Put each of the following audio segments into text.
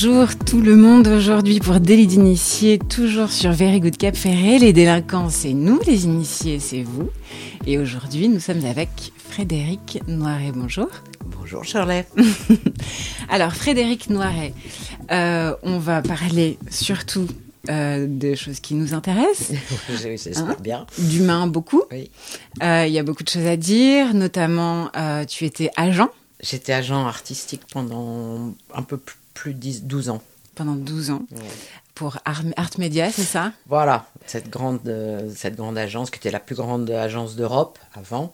Bonjour tout le monde aujourd'hui pour Délit d'initiés, toujours sur Very Good Cap Ferré. Les délinquants, c'est nous, les initiés, c'est vous. Et aujourd'hui, nous sommes avec Frédéric Noiret. Bonjour. Bonjour Charlet. Alors Frédéric Noiret, euh, on va parler surtout euh, des choses qui nous intéressent. oui, hein bien. D'humain beaucoup. Oui. Euh, il y a beaucoup de choses à dire, notamment tu étais agent. J'étais agent artistique pendant un peu plus, de 12 ans. Pendant 12 ans. Pour Art, Art Media, c'est ça? Voilà, cette grande, cette grande agence qui était la plus grande agence d'Europe avant,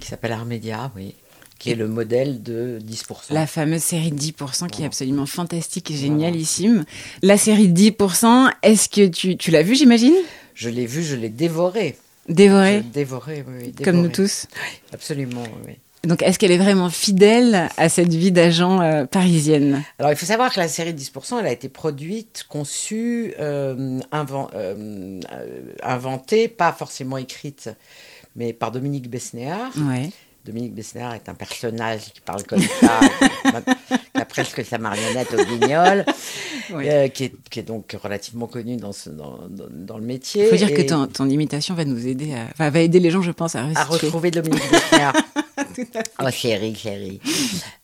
qui s'appelle Art Media, oui qui est le modèle de 10%. La fameuse série de 10% qui est absolument fantastique et génialissime. La série de 10%, est-ce que tu, tu l'as vue, j'imagine? Je l'ai vue, je l'ai dévorée. Dévorée? Dévorée, oui, Comme nous tous absolument, oui. Donc, est-ce qu'elle est vraiment fidèle à cette vie d'agent euh, parisienne? Alors, il faut savoir que la série de 10%, elle a été produite, conçue, euh, euh, inventée, pas forcément écrite, mais par Dominique Besnéard. Ouais. Dominique Besnéard est un personnage qui parle comme ça, qui a presque sa marionnette au guignol, euh, qui, est, donc relativement connu dans, dans, le métier. Il faut dire que ton, ton, imitation va nous aider, à, va aider les gens, je pense, à, à retrouver Dominique Besnéard. Oh chérie, chérie.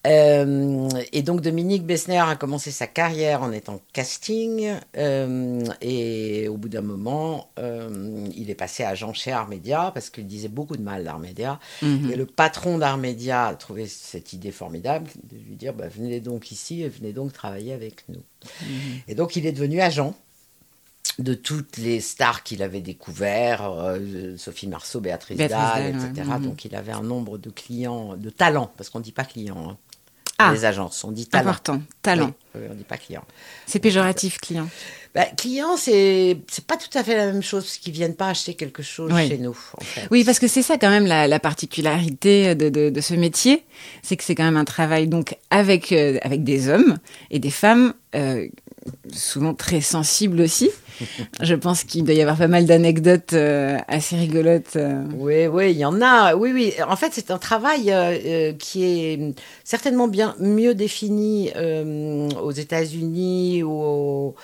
Euh, et donc Dominique Bessner a commencé sa carrière en étant casting euh, et au bout d'un moment, euh, il est passé agent chez Armédia parce qu'il disait beaucoup de mal d'Armédia. Mhm. Et le patron d'Armédia a trouvé cette idée formidable de lui dire bah, venez donc ici et venez donc travailler avec nous. Mhm. Et donc il est devenu agent de toutes les stars qu'il avait découvertes, euh, Sophie Marceau, Béatrice, Dalle, etc. Mhm. Donc il avait un nombre de clients, de talents, parce qu'on ne dit pas clients, hein, ah, les agences, on dit talent. Important, talent. on ne dit pas client. C'est péjoratif, client. Bah, client, c'est c'est pas tout à fait la même chose parce qu'ils viennent pas acheter quelque chose chez nous. Oui, parce que c'est ça quand même la, particularité de, de, ce métier, c'est que c'est quand même un travail donc avec euh, avec des hommes et des femmes euh, souvent très sensibles aussi. Je pense qu'il doit y avoir pas mal d'anecdotes euh, assez rigolotes. Euh. Oui, oui, il y en a. Oui, oui. En fait, c'est un travail euh, qui est certainement bien mieux défini aux États-Unis ou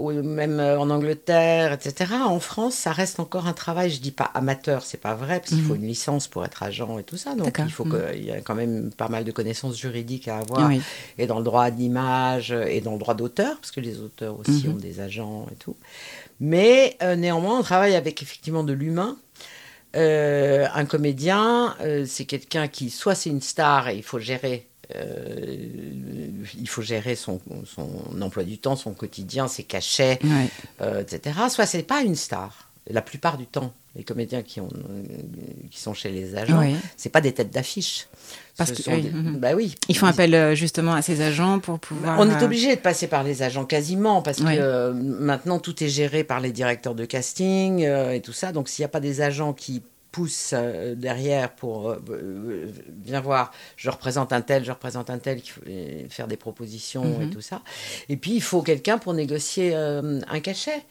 ou même en Angleterre, etc. En France, ça reste encore un travail, je dis pas amateur, c'est pas vrai, parce qu'il faut mhm. une licence pour être agent et tout ça. Donc il faut mhm. qu'il y ait quand même pas mal de connaissances juridiques à avoir, et dans le droit d'image, et dans le droit d'auteur, parce que les auteurs aussi mhm. ont des agents et tout. Mais euh, néanmoins, on travaille avec effectivement de l'humain. Euh, un comédien, euh, c'est quelqu'un qui, soit c'est une star et il faut gérer euh, il faut gérer son, emploi du temps, son quotidien, ses cachets, euh, etc. Soit c'est pas une star. La plupart du temps, les comédiens qui, ont, qui sont chez les agents, c'est pas des têtes d'affiche. Parce que, oui. Mhm. bah oui. Ils font appel euh, justement à ces agents pour pouvoir. On est obligé de passer par les agents quasiment parce que maintenant tout est géré par les directeurs de casting et tout ça. Donc s'il n'y a pas des agents qui pousse euh, derrière pour euh, euh, viens voir, je représente un tel, je représente un tel, faire des propositions et mhm. tout ça. Et puis il faut quelqu'un pour négocier un cachet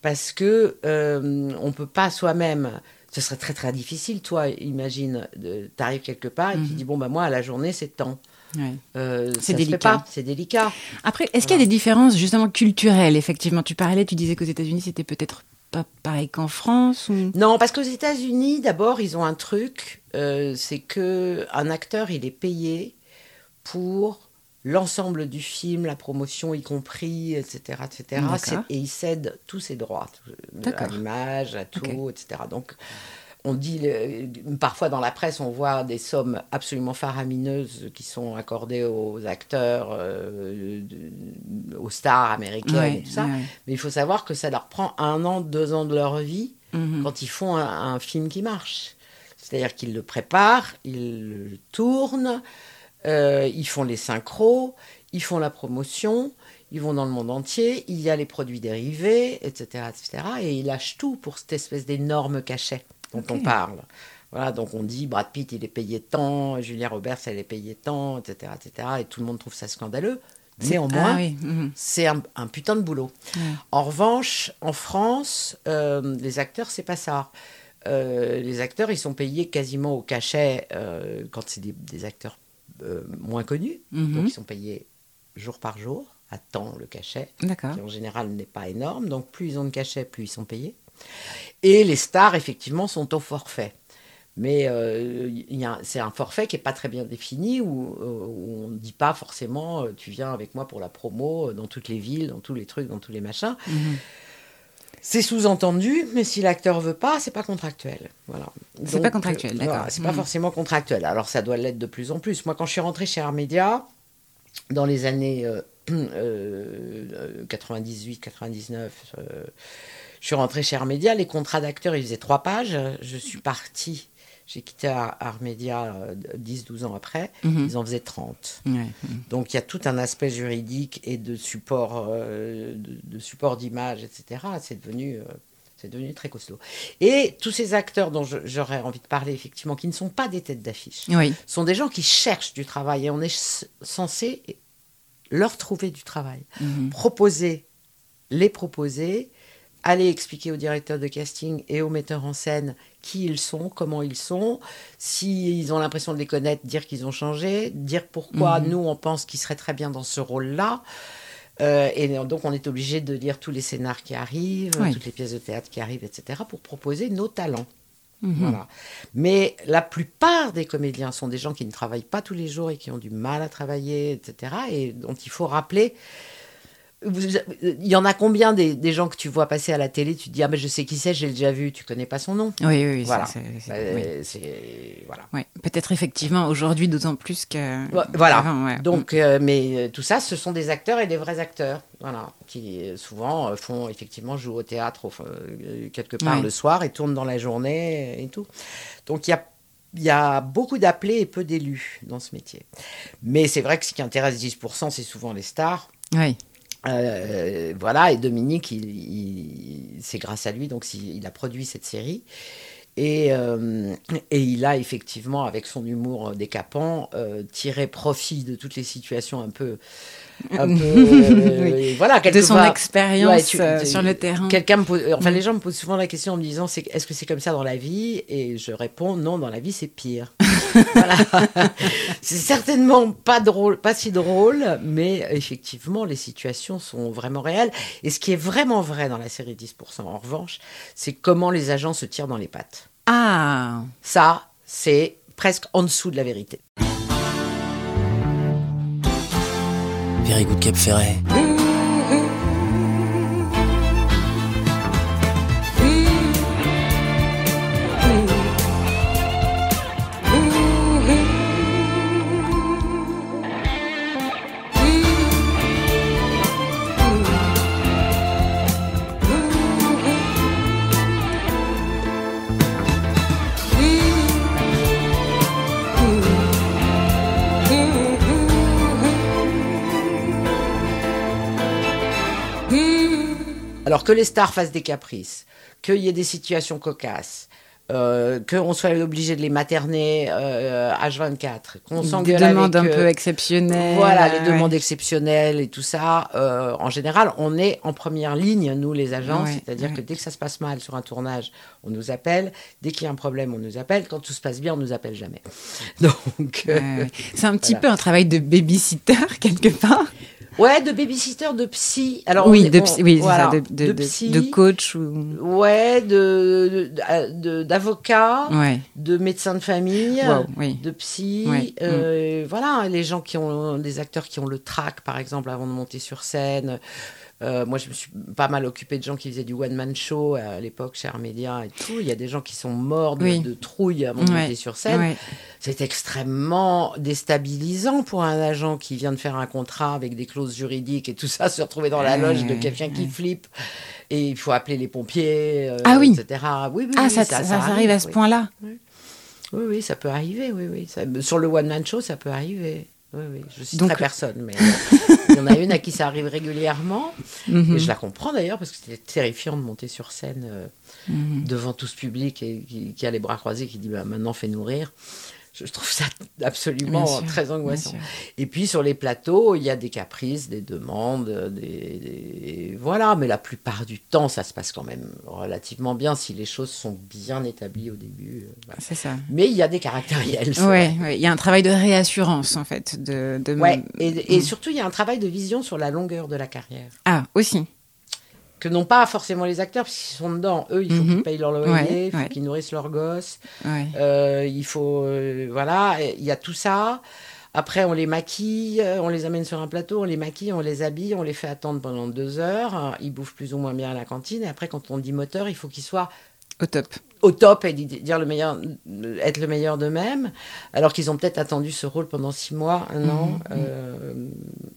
parce que on peut pas soi-même. Ce serait très très difficile, toi, imagine, tu arrives quelque part et tu mhm. dis bon bah moi à la journée c'est temps. c'est délicat. C'est délicat. Après, est-ce qu'il y a des différences justement culturelles Effectivement, tu parlais, tu disais qu'aux États-Unis c'était peut-être pas pareil qu'en France Non, parce qu'aux États-Unis, d'abord, ils ont un truc, euh, c'est que un acteur, il est payé pour l'ensemble du film, la promotion y compris, etc., etc. Et il cède tous ses droits, à l'image, à tout, etc. Donc on dit, parfois dans la presse, on voit des sommes absolument faramineuses qui sont accordées aux acteurs, euh, aux stars américaines et tout ça. Mais il faut savoir que ça leur prend un an, deux ans de leur vie mhm. quand ils font un, film qui marche. C'est-à-dire qu'ils le préparent, ils le tournent, euh, ils font les synchros, ils font la promotion, ils vont dans le monde entier, il y a les produits dérivés, etc., etc. Et ils lâchent tout pour cette espèce d'énorme cachet dont on parle. Voilà, donc on dit Brad Pitt, il est payé tant, Julia Roberts, elle est payée tant, etc., etc. Et tout le monde trouve ça scandaleux. Néanmoins, ah mhm. c'est un, putain de boulot. En revanche, en France, euh, les acteurs, c'est pas ça. Euh, les acteurs, ils sont payés quasiment au cachet euh, quand c'est des, acteurs moins connus. Mhm. Donc, ils sont payés jour par jour à temps le cachet, qui en général n'est pas énorme. Donc plus ils ont de cachet, plus ils sont payés. Et les stars, effectivement, sont au forfait. Mais euh, c'est un forfait qui n'est pas très bien défini, où, euh, où on ne dit pas forcément euh, tu viens avec moi pour la promo dans toutes les villes, dans tous les trucs, dans tous les machins. Mhm. C'est sous-entendu, mais si l'acteur veut pas, c'est pas contractuel. Voilà. C'est pas contractuel, d'accord. voilà, c'est pas Mhm. forcément contractuel. Alors ça doit l'être de plus en plus. Moi, quand je suis rentrée chez Armédia, dans les années euh, euh, 98, 99, euh, je suis rentrée chez Armédia. Les contrats d'acteurs, ils faisaient trois pages. Je suis partie. J'ai quitté Ar- Armédia euh, 10-12 ans après. Mhm. Ils en faisaient 30. Ouais. Mhm. Donc il y a tout un aspect juridique et de support, euh, de, de support d'image, etc. C'est devenu, euh, c'est devenu très costaud. Et tous ces acteurs dont j'aurais envie de parler, effectivement, qui ne sont pas des têtes d'affiche, Oui. sont des gens qui cherchent du travail et on est censé leur trouver du travail. Mhm. Proposer, les proposer, aller expliquer au directeur de casting et au metteur en scène qui ils sont, comment ils sont, s'ils ont l'impression de les connaître, dire qu'ils ont changé, dire pourquoi Mhm. nous on pense qu'ils seraient très bien dans ce rôle-là. Euh, et donc on est obligé de lire tous les scénars qui arrivent, Oui. toutes les pièces de théâtre qui arrivent, etc., pour proposer nos talents. Mhm. Voilà. Mais la plupart des comédiens sont des gens qui ne travaillent pas tous les jours et qui ont du mal à travailler, etc. Et dont il faut rappeler. Il y en a combien des, des gens que tu vois passer à la télé, tu te dis Ah, mais je sais qui c'est, j'ai déjà vu, tu connais pas son nom Oui, oui, oui. Voilà. c'est- c'est- Euh, oui. c'est- Voilà. Ouais. Peut-être effectivement aujourd'hui d'autant plus que. Voilà. ouais. Donc, euh, mais euh, tout ça, ce sont des acteurs et des vrais acteurs, voilà, qui souvent font effectivement jouer au théâtre euh, quelque part Ouais. le soir et tournent dans la journée et tout. Donc il y a il y a beaucoup d'appelés et peu d'élus dans ce métier. Mais c'est vrai que ce qui intéresse 10%, c'est souvent les stars. Oui. Euh, voilà, et Dominique, il, c'est grâce à lui, donc il a produit cette série. Et, euh, et il a effectivement, avec son humour décapant, euh, tiré profit de toutes les situations un peu. Un peu euh, Oui. voilà, De son expérience Ouais, tu- euh, tu- sur le terrain. Quelqu'un me pose, enfin Mm. les gens me posent souvent la question en me disant c'est est-ce que c'est comme ça dans la vie? Et je réponds non dans la vie c'est pire. voilà. c'est certainement pas drôle, pas si drôle, mais effectivement les situations sont vraiment réelles et ce qui est vraiment vrai dans la série 10% en revanche, c'est comment les agents se tirent dans les pattes. Ah. Ça, c'est presque en dessous de la vérité. Very good Cap Ferret. Alors que les stars fassent des caprices, qu'il y ait des situations cocasses, euh, qu'on soit obligé de les materner euh, H24, qu'on Des s'engueule demandes avec un peu exceptionnelles. Voilà, les ouais. demandes exceptionnelles et tout ça. euh, en général, on est en première ligne, nous les agents. Ouais, C'est-à-dire ouais. que dès que ça se passe mal sur un tournage, on nous appelle. Dès qu'il y a un problème, on nous appelle. Quand tout se passe bien, on nous appelle jamais. Donc, euh. C'est un petit Voilà. peu un travail de babysitter quelque part. Ouais, de babysitter, de psy. Alors, oui, on de, on- psy- oui, voilà, ça, de, de, psy. de coach ou. Ouais, de, d'avocat, Ouais. de médecin de famille, Wow, oui. de psy. Ouais, euh, Voilà, les gens qui ont des acteurs qui ont le trac, par exemple, avant de monter sur scène. Euh, moi, je me suis pas mal occupée de gens qui faisaient du one-man show à l'époque chez Armédia et tout. Il y a des gens qui sont morts de, Oui. de trouille avant de Ouais, monter sur scène. ouais. C'est extrêmement déstabilisant pour un agent qui vient de faire un contrat avec des clauses juridiques et tout ça, se retrouver dans la loge de quelqu'un qui flippe et il faut appeler les pompiers, euh, Ah oui. etc. Oui, oui, Ah, ça, ça, ça arrive, arrive à ce point-là. Oui, oui, ça peut arriver, oui, oui. Ça- sur le one-man show, ça peut arriver. Oui, oui. Je citerai Donc- personne, mais il y en a une à qui ça arrive régulièrement. Mhm. Et je la comprends d'ailleurs, parce que c'était terrifiant de monter sur scène euh, Mhm. devant tout ce public et qui, qui a les bras croisés, qui dit bah, maintenant fais-nous rire. Je trouve ça absolument sûr, très angoissant. Et puis sur les plateaux, il y a des caprices, des demandes, des, des- voilà. Mais la plupart du temps, ça se passe quand même relativement bien si les choses sont bien établies au début. euh, voilà. C'est ça. Mais il y a des caractériels. Ouais, ouais, il y a un travail de réassurance en fait, de, de... Ouais, et, et surtout, il y a un travail de vision sur la longueur de la carrière. ah aussi. Que n'ont pas forcément les acteurs, parce qu'ils sont dedans. Eux, il faut Mhm. qu'ils payent leur loyer, Ouais, il faut ouais. qu'ils nourrissent leurs gosses. Ouais. Euh, il faut, euh, voilà, il y a tout ça. Après, on les maquille, on les amène sur un plateau, on les maquille, on les habille, on les fait attendre pendant deux heures. Ils bouffent plus ou moins bien à la cantine. Et après, quand on dit moteur, il faut qu'ils soient Au top. Au top et di- dire le meilleur, être le meilleur d'eux-mêmes, alors qu'ils ont peut-être attendu ce rôle pendant six mois, un an, Mhm. euh,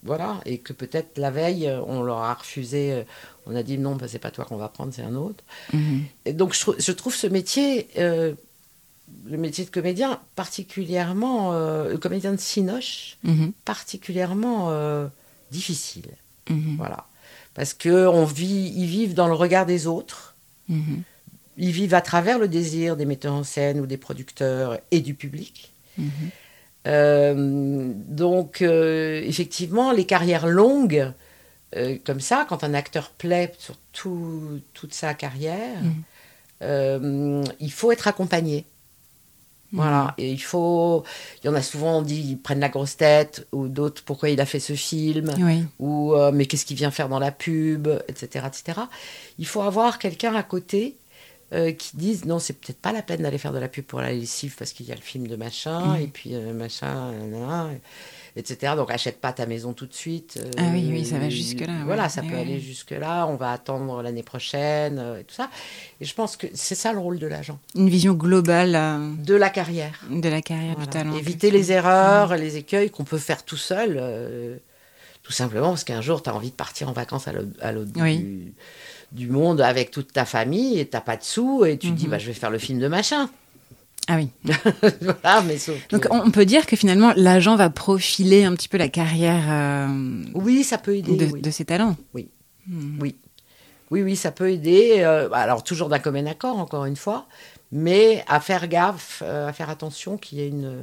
voilà, et que peut-être la veille, on leur a refusé, euh, on a dit non, bah, c'est pas toi qu'on va prendre, c'est un autre. Mhm. Et donc je, trou- je trouve ce métier, euh, le métier de comédien, particulièrement, euh, le comédien de Cinoche, Mhm. particulièrement difficile, voilà, parce que on vit, ils vivent dans le regard des autres. Mhm. Ils vivent à travers le désir des metteurs en scène ou des producteurs et du public. Mhm. Euh, donc, euh, effectivement, les carrières longues, euh, comme ça, quand un acteur plaît sur tout- toute sa carrière, Mhm. il faut être accompagné. Voilà, et il faut. Il y en a souvent, on dit, ils prennent la grosse tête, ou d'autres, pourquoi il a fait ce film Oui. ou mais qu'est-ce qu'il vient faire dans la pub, etc., etc. Il faut avoir quelqu'un à côté euh, qui dise non, c'est peut-être pas la peine d'aller faire de la pub pour la lessive parce qu'il y a le film de machin Mhm. et puis euh, machin, nanana, etc. Donc achète pas ta maison tout de suite. euh, Ah oui, oui, ça va jusque-là, ouais. Voilà, ça Ouais, peut ouais. aller jusque là. On va attendre l'année prochaine et tout ça. Et je pense que c'est ça le rôle de l'agent, Une vision globale de la carrière. de la carrière Voilà. du talent. Éviter les erreurs, les écueils qu'on peut faire tout seul, tout simplement parce qu'un jour, tu as envie de partir en vacances à l'autre à l'autre bout Oui. du, du monde avec toute ta famille et tu pas de sous et tu te dis, Mhm. bah, je vais faire le film de machin. Ah oui. voilà, mais sauf que- Donc on peut dire que finalement l'agent va profiler un petit peu la carrière euh, Oui, ça peut aider. de, oui. de ses talents. Oui. Mhm. Oui. Oui, oui, ça peut aider. euh, alors, toujours d'un commun accord, encore une fois, mais à faire gaffe, euh, à faire attention qu'il y ait une.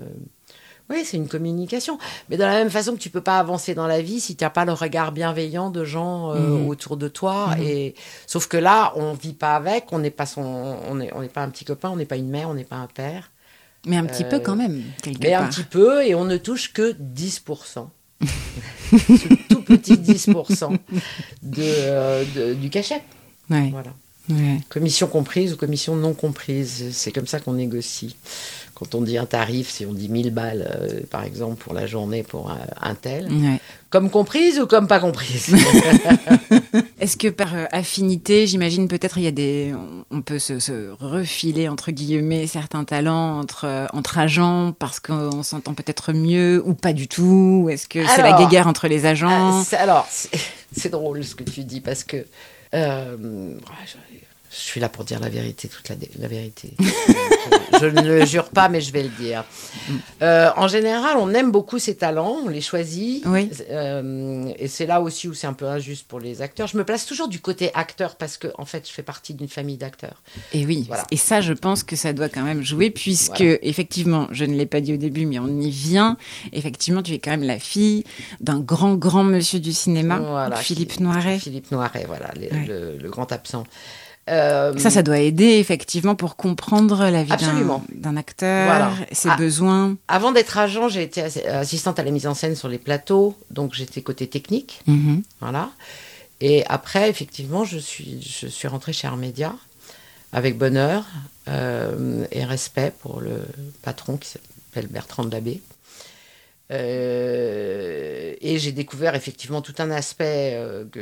Euh, Oui, c'est une communication. Mais de la même façon que tu peux pas avancer dans la vie si tu n'as pas le regard bienveillant de gens euh, Mhm. autour de toi. Mhm. Et sauf que là, on vit pas avec, on n'est pas son, on n'est on pas un petit copain, on n'est pas une mère, on n'est pas un père, Mais un petit Euh, peu quand même, mais part. un petit peu, et on ne touche que 10%. Ce tout petit 10% de, euh, de- du cachet. Ouais, Voilà. ouais. Commission comprise ou commission non comprise, c'est comme ça qu'on négocie. Quand on dit un tarif, si on dit 1000 balles, euh, par exemple, pour la journée pour un, un tel, Ouais. comme comprise ou comme pas comprise? Est-ce que par euh, affinité, j'imagine peut-être il y a des, on- peut se, se refiler entre guillemets certains talents entre euh, entre agents parce qu'on s'entend peut-être mieux ou pas du tout? Ou Est-ce que c'est la guéguerre entre les agents? Ah, c'est- Alors, c'est drôle ce que tu dis parce que euh, je suis là pour dire la vérité, toute la, la vérité. je, ne le jure pas, mais je vais le dire. Euh, en général, on aime beaucoup ces talents, on les choisit. Oui. Euh, et c'est là aussi où c'est un peu injuste pour les acteurs. Je me place toujours du côté acteur parce que, en fait, je fais partie d'une famille d'acteurs. Et oui, Voilà. et ça, je pense que ça doit quand même jouer, puisque, Voilà. effectivement, je ne l'ai pas dit au début, mais on y vient. Effectivement, tu es quand même la fille d'un grand, grand monsieur du cinéma, Voilà, Philippe Noiret. Philippe Noiret, voilà, les- Ouais. le, le grand absent. Euh, Ça, ça doit aider, effectivement, pour comprendre la vie d'un- acteur, Voilà. ses Ah. besoins. Avant d'être agent, j'ai été assi- assistante à la mise en scène sur les plateaux, donc j'étais côté technique, Mhm. voilà. Et après, effectivement, je suis, je suis rentrée chez Armédia avec bonheur euh, et respect pour le patron qui s'appelle Bertrand de Labbé. Euh, et j'ai découvert effectivement tout un aspect euh, que,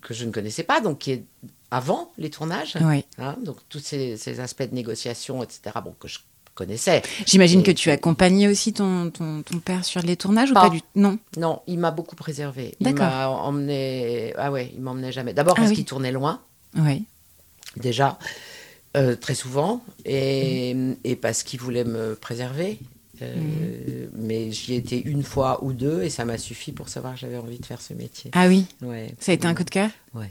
que je ne connaissais pas, donc qui est avant les tournages, Oui. hein, donc tous ces, ces aspects de négociation, etc., bon, que je connaissais. J'imagine Et- que tu accompagnais aussi ton, ton, ton père sur les tournages ou Pas. du Non. Non, il m'a beaucoup préservé. Il m'a emmené. Ah ouais, il m'emmenait jamais. D'abord Ah parce oui. qu'il tournait loin, Oui. déjà, euh, très souvent, et, et parce qu'il voulait me préserver. Euh, Mm. Mais j'y étais une fois ou deux, et ça m'a suffi pour savoir que j'avais envie de faire ce métier. Ah oui, Ouais. ça a été un coup de cœur? Ouais.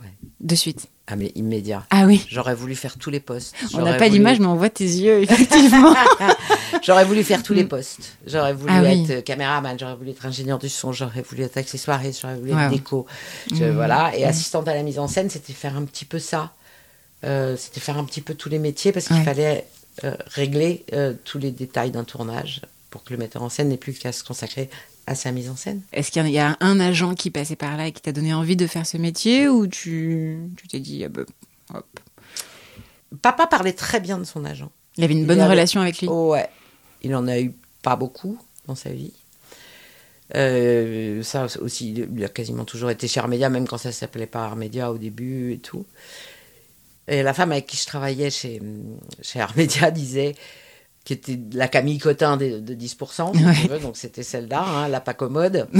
Ouais. De suite. Ah mais immédiat. Ah oui. J'aurais voulu faire tous les postes. On n'a pas voulu- d'image, mais on voit tes yeux, effectivement. J'aurais voulu faire tous les postes. J'aurais voulu Ah être euh, caméraman, j'aurais voulu être ingénieur du son, j'aurais voulu être accessoiriste, j'aurais voulu être déco. Je- Mhm. Voilà. Et assistante à la mise en scène, c'était faire un petit peu ça. Euh, c'était faire un petit peu tous les métiers parce qu'il Ouais. fallait euh, régler euh, tous les détails d'un tournage pour que le metteur en scène n'ait plus qu'à se consacrer à sa mise en scène. Est-ce qu'il y a un agent qui passait par là et qui t'a donné envie de faire ce métier ou tu tu t'es dit, ah bah, hop. Papa parlait très bien de son agent. Il avait une Il bonne avait- relation avec lui Oh, ouais. Il en a eu pas beaucoup dans sa vie. Euh, ça aussi, il a quasiment toujours été chez Armédia, même quand ça s'appelait pas Armédia au début et tout. Et la femme avec qui je travaillais chez, chez Armédia disait, qui était la Camille Cotin de, de 10%, si Ouais. tu veux, donc c'était celle-là, hein, la pas commode.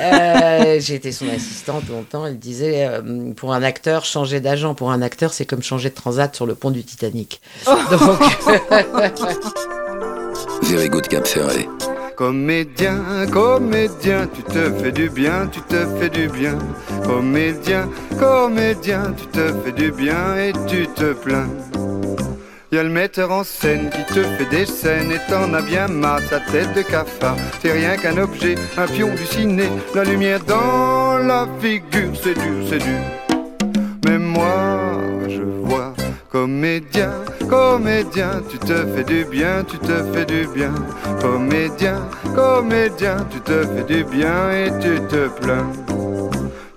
Euh, J'ai été son assistante longtemps, elle disait, euh, pour un acteur, changer d'agent pour un acteur, c'est comme changer de transat sur le pont du Titanic. Donc, Very good Cap Ferret. Comédien, comédien, tu te fais du bien, tu te fais du bien. Comédien, comédien, tu te fais du bien et tu te plains. Y a le metteur en scène qui te fait des scènes et t'en as bien marre, sa tête de cafard. C'est rien qu'un objet, un pion du ciné, la lumière dans la figure, c'est dur, c'est dur. Mais moi, je vois comédien, comédien, tu te fais du bien, tu te fais du bien. Comédien, comédien, tu te fais du bien et tu te plains.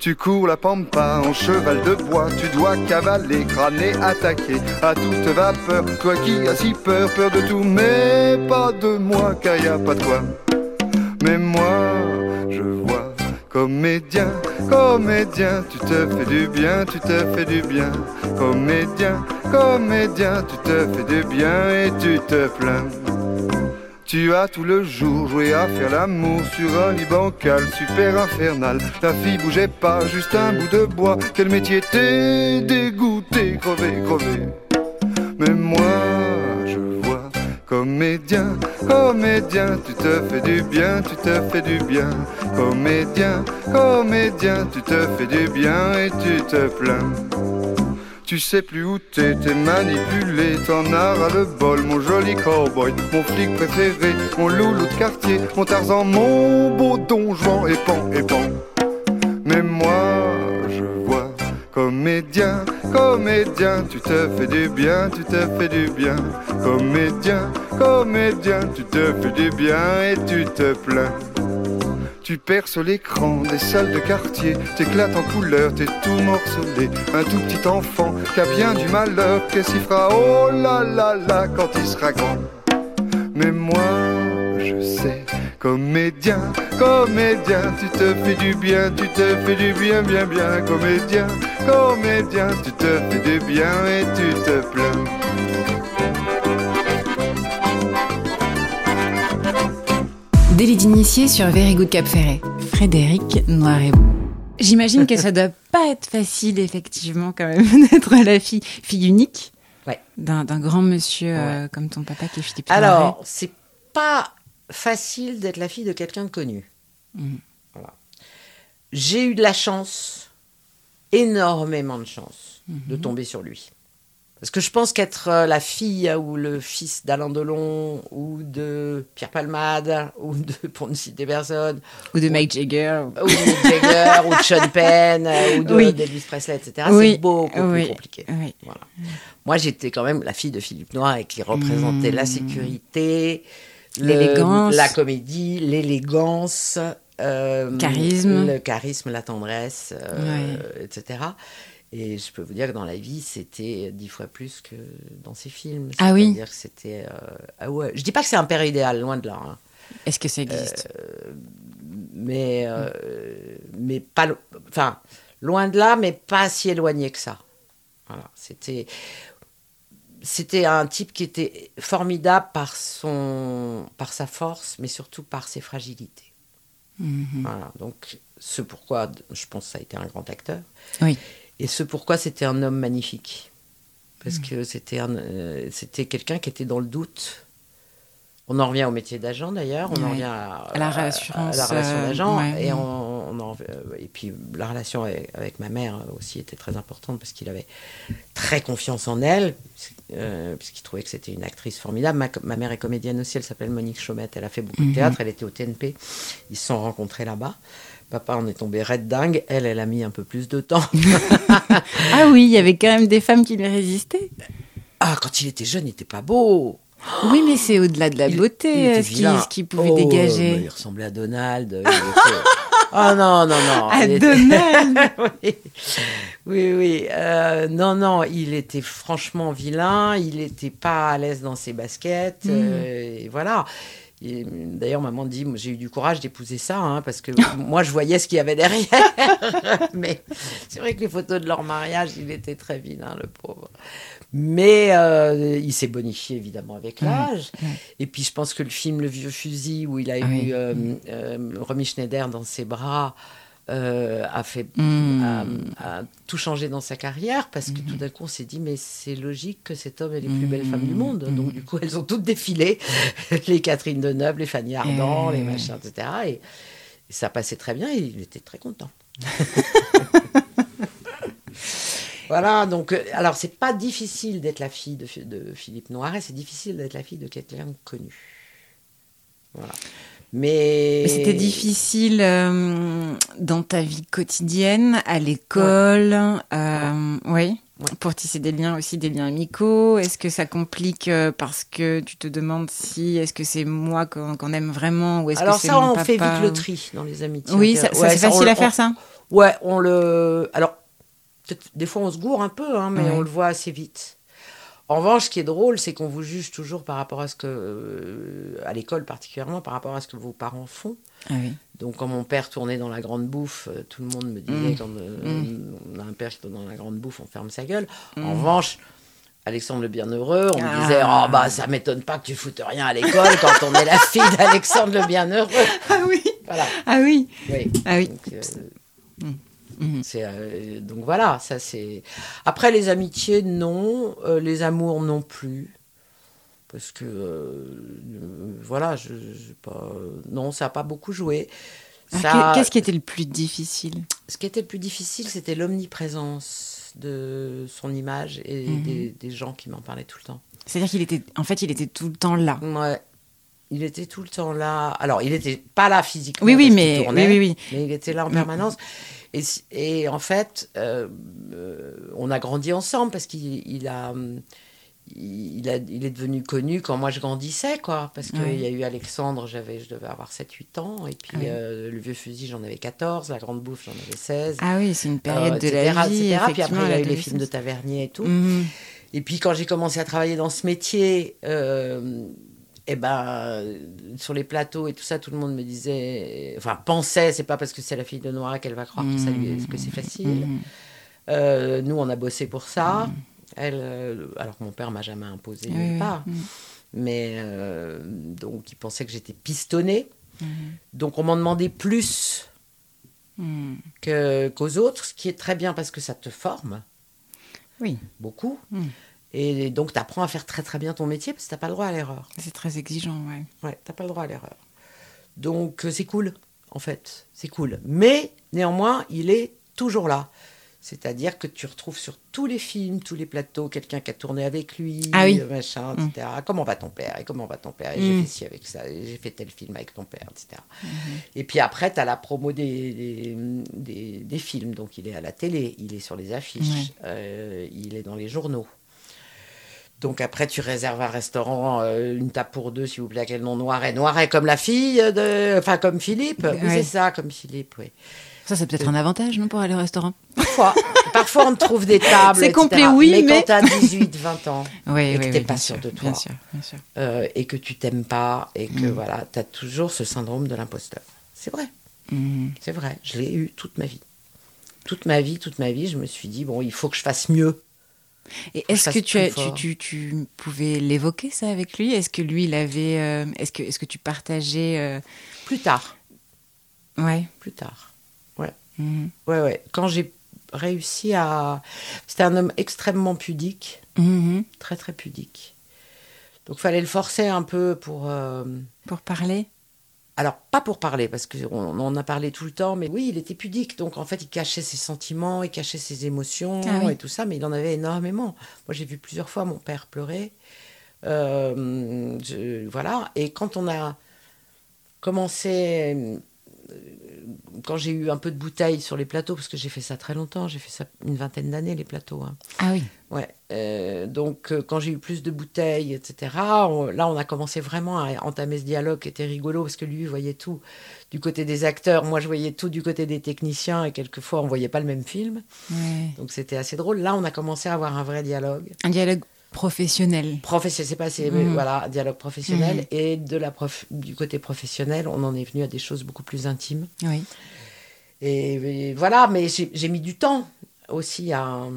Tu cours la pampa en cheval de bois, tu dois cavaler, crâner, attaquer à toute vapeur. Toi qui as si peur, peur de tout, mais pas de moi, car y a pas de quoi. Mais moi, je vois comédien, comédien, tu te fais du bien, tu te fais du bien. Comédien, comédien, tu te fais du bien et tu te plains. Tu as tout le jour joué à faire l'amour sur un lit bancal super infernal. La fille bougeait pas, juste un bout de bois. Quel métier t'es dégoûté, crevé, crevé. Mais moi, je vois comédien, comédien, tu te fais du bien, tu te fais du bien. Comédien, comédien, tu te fais du bien et tu te plains. Tu sais plus où t'es, t'es manipulé, t'en as ras le bol, mon joli cowboy, mon flic préféré, mon loulou de quartier, mon Tarzan, mon beau don Juan et pan et pan. Mais moi, je vois comédien, comédien, tu te fais du bien, tu te fais du bien. Comédien, comédien, tu te fais du bien et tu te plains. Tu perces l'écran des salles de quartier, t'éclates en couleur, t'es tout morcelé. Un tout petit enfant qui a bien du malheur, qu'est-ce qu'il fera? Oh là là là quand il sera grand. Mais moi, je sais, comédien, comédien, tu te fais du bien, tu te fais du bien, bien, bien, comédien, comédien, tu te fais du bien et tu te plains. Délit d'initié sur Very Good Cap Ferret. Frédéric Noiret. J'imagine que ça doit pas être facile, effectivement, quand même, d'être la fille, fille unique Ouais. d'un grand monsieur euh, comme ton papa qui est Philippe Alors, c'est pas facile d'être la fille de quelqu'un de connu. Voilà. J'ai eu de la chance, énormément de chance, de tomber sur lui. Parce que je pense qu'être euh, la fille ou le fils d'Alain Delon ou de Pierre Palmade ou de, pour ne citer personne, Ou de Mike Jagger. ou de Mick Jagger ou de Sean Penn euh, ou de Oui. d'Elvis Presley, etc. Oui, C'est beaucoup oui, plus compliqué. Voilà. Moi, j'étais quand même la fille de Philippe Noir et qui représentait la sécurité, le- L'élégance. la comédie, l'élégance, euh, Charisme. le charisme, la tendresse, euh, etc. Et je peux vous dire que dans la vie, c'était dix fois plus que dans ces films. Ah oui C'est-à-dire que c'était. euh, ah ouais. Je dis pas que c'est un père idéal, loin de là. hein. Est-ce que ça existe? Mais euh, mais pas lo- enfin loin de là mais pas si éloigné que ça voilà c'était c'était un type qui était formidable par son par sa force mais surtout par ses fragilités Mhm. voilà donc ce pourquoi je pense que ça a été un grand acteur Oui. Et ce pourquoi c'était un homme magnifique. Parce que c'était euh, quelqu'un qui était dans le doute. On en revient au métier d'agent d'ailleurs, on en revient à, À la rassurance, à la relation euh, d'agent. ouais. et on, on en- euh, et puis la relation avec, ma mère aussi était très importante parce qu'il avait très confiance en elle, euh, puisqu'il trouvait que c'était une actrice formidable. Ma, ma mère est comédienne aussi, elle s'appelle Monique Chaumette, elle a fait beaucoup de théâtre, elle était au TNP, ils se sont rencontrés là-bas. Papa en est tombé red dingue, elle, elle a mis un peu plus de temps. Ah oui, il y avait quand même des femmes qui lui résistaient. ah, quand il était jeune, il était pas beau. Oui, mais c'est au-delà de la Il- beauté il euh, ce qui, vilain. ce qui pouvait Oh, dégager. il ressemblait à Donald. était- Ah non, non, non. À était- Donald oui, oui. oui. Euh, non, non, il était franchement vilain. Il n'était pas à l'aise dans ses baskets. Mm. euh, et voilà. D'ailleurs, maman dit, j'ai eu du courage d'épouser ça, hein, parce que moi, je voyais ce qu'il y avait derrière. Mais c'est vrai que les photos de leur mariage, il était très vilain, le pauvre. Mais euh, il s'est bonifié évidemment avec l'âge. Et puis je pense que le film Le Vieux Fusil, où il a Ah eu oui. euh, euh, Romy Schneider dans ses bras, euh, a fait Mm. a, a tout changé dans sa carrière parce que tout d'un coup on s'est dit mais c'est logique que cet homme ait les plus belles femmes du monde. Donc du coup elles ont toutes défilé, les Catherine Deneuve, les Fanny Ardant, Eh les machins, etc. Et, et ça passait très bien et il était très content. Voilà, donc, euh, alors c'est pas difficile d'être la fille de, de Philippe Noiret, c'est difficile d'être la fille de quelqu'un connu. Voilà. Mais. Mais c'était difficile euh, dans ta vie quotidienne, à l'école, euh, oui. Ouais. Pour tisser des liens aussi, des liens amicaux. Est-ce que ça complique euh, parce que tu te demandes si est-ce que c'est moi qu'on aime vraiment ou est-ce Alors que c'est ça, mon on fait vite le tri dans les amitiés. Oui, ça, inter- ça, ouais, c'est on facile le- à faire on- ça. Ouais, on le. Alors, des fois on se gourre un peu, hein, mais Ouais. on le voit assez vite. En revanche, ce qui est drôle, c'est qu'on vous juge toujours par rapport à ce que, euh, à l'école particulièrement, par rapport à ce que vos parents font. Ah oui. Donc, quand mon père tournait dans la grande bouffe, euh, tout le monde me disait Mm. quand euh, Mm. on a un père qui tourne dans la grande bouffe, on ferme sa gueule. En revanche, Alexandre le Bienheureux, on me Ah. disait Oh, bah, ça m'étonne pas que tu foutes rien à l'école quand on est la fille d'Alexandre le Bienheureux. Ah oui. Voilà. Ah oui. Oui. Ah oui. Donc, euh, Mhm. euh, donc voilà, ça c'est. Après les amitiés, non. Euh, les amours, non plus. Parce que euh, voilà, je, je- pas, non, ça n'a pas beaucoup joué. Ah, Ça- Qu'est-ce qui était le plus difficile? Ce qui était le plus difficile, c'était l'omniprésence de son image et Mhm. des, des gens qui m'en parlaient tout le temps. C'est-à-dire qu'il était, en fait, il était tout le temps là. Ouais. Il était tout le temps là. Alors, il n'était pas là physiquement. Oui, oui, mais qu'il tournait, oui, oui, oui. mais il était là en Mm. permanence. Et, en fait, euh, euh, on a grandi ensemble parce qu'il il a, il, a, il est devenu connu quand moi je grandissais, quoi. Parce qu'il y a eu Alexandre, j'avais, je devais avoir 7-8 ans. Et puis, Oui. euh, le vieux fusil, j'en avais 14. La grande bouffe, j'en avais 16. Ah oui, c'est une période euh, de etc., la vie. etc. Puis après, il y a eu les films de. Tavernier et tout. Mhm. Et puis quand j'ai commencé à travailler dans ce métier, euh, eh ben, sur les plateaux et tout ça, tout le monde me disait, enfin pensait, c'est pas parce que c'est la fille de Noir qu'elle va croire que, ça lui, que c'est facile. Mhm. Euh, nous, on a bossé pour ça. Elle, euh, alors que mon père m'a jamais imposé Oui, oui. Mhm. Mais euh, donc, il pensait que j'étais pistonnée. Donc, on m'en demandait plus que- qu'aux autres, ce qui est très bien parce que ça te forme Oui, beaucoup. Mm. Et donc, tu apprends à faire très très bien ton métier parce que tu n'as pas le droit à l'erreur. c'est très exigeant, ouais. Ouais, t'as pas le droit à l'erreur. Donc, euh, c'est cool, en fait. C'est cool. Mais, néanmoins, il est toujours là. C'est-à-dire que tu retrouves sur tous les films, tous les plateaux, quelqu'un qui a tourné avec lui, Ah oui. machin, Mm. etc. Comment va ton père? Et comment va ton père? Et Mm. j'ai fait ci avec ça, et j'ai fait tel film avec ton père, etc. Et puis après, tu as la promo des, des, des- des films. Donc, il est à la télé, il est sur les affiches, euh, il est dans les journaux. Donc après, tu réserves un restaurant, euh, une table pour deux, s'il vous plaît, à quel nom Noiret Noiret comme la fille, de... enfin comme Philippe. Oui, c'est ça, comme Philippe, oui. Ça, c'est peut-être un avantage, non, pour aller au restaurant? Parfois, parfois on trouve des tables. C'est complet, oui, mais- quand tu as 18, 20 ans Oui, Et que t'es oui, pas sûr de toi. Bien sûr, bien sûr. euh, et que tu t'aimes pas et que Mm. voilà, tu as toujours ce syndrome de l'imposteur. C'est vrai, Mhm. c'est vrai. Je l'ai eu toute ma vie. Toute ma vie, toute ma vie, je me suis dit, bon, il faut que je fasse mieux. Et est-ce que tu, as- tu, tu, tu pouvais l'évoquer, ça, avec lui? Est-ce que lui, il avait... euh, est-ce, que, est-ce que tu partageais... euh, Plus tard, Ouais. plus tard. Mhm. Ouais, ouais. Quand j'ai réussi à. C'était un homme extrêmement pudique, Mhm. très très pudique. Donc fallait le forcer un peu pour. euh, Pour parler? Alors, pas pour parler, parce qu'on on en a parlé tout le temps, mais oui, il était pudique. Donc, en fait, il cachait ses sentiments, il cachait ses émotions Ah oui. et tout ça, mais il en avait énormément. Moi, j'ai vu plusieurs fois mon père pleurer. Euh, je- voilà. Et quand on a commencé, quand j'ai eu un peu de bouteille sur les plateaux, parce que j'ai fait ça très longtemps, j'ai fait ça une vingtaine d'années, les plateaux. hein. Ah oui. Ouais. euh, donc, euh, quand j'ai eu plus de bouteilles, etc., on- là, on a commencé vraiment à entamer ce dialogue qui était rigolo parce que lui, voyait tout du côté des acteurs. Moi, je voyais tout du côté des techniciens et quelquefois, on voyait pas le même film. Ouais. Donc, c'était assez drôle. Là, on a commencé à avoir un vrai dialogue. Un dialogue professionnel. Professionnel, c'est pas, c'est, mais Mhm. voilà, dialogue professionnel. Mhm. Et de la prof, du côté professionnel, on en est venu à des choses beaucoup plus intimes. Oui. Et, et voilà, mais j'ai mis du temps aussi à,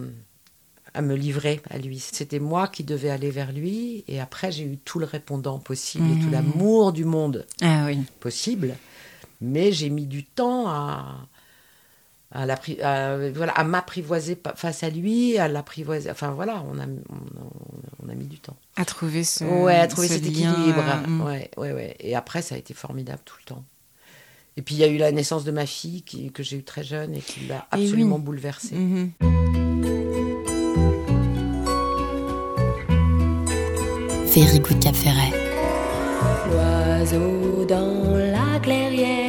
à me livrer à lui. C'était moi qui devais aller vers lui, et après j'ai eu tout le répondant possible et tout Mhm. l'amour du monde Ah oui. possible. Mais j'ai mis du temps à, à, à, voilà, à m'apprivoiser face à lui, à l'apprivoiser. Enfin voilà, on a, on, a- on a mis du temps. À trouver ce. ouais, à trouver ce cet lien, équilibre. euh, mm. Ouais, ouais, ouais. Et après, ça a été formidable tout le temps. Et puis, il y a eu la naissance de ma fille qui, que j'ai eue très jeune et qui l'a oui. absolument bouleversée. Mhm. Very Good Cap Ferret. L'oiseau dans la clairière,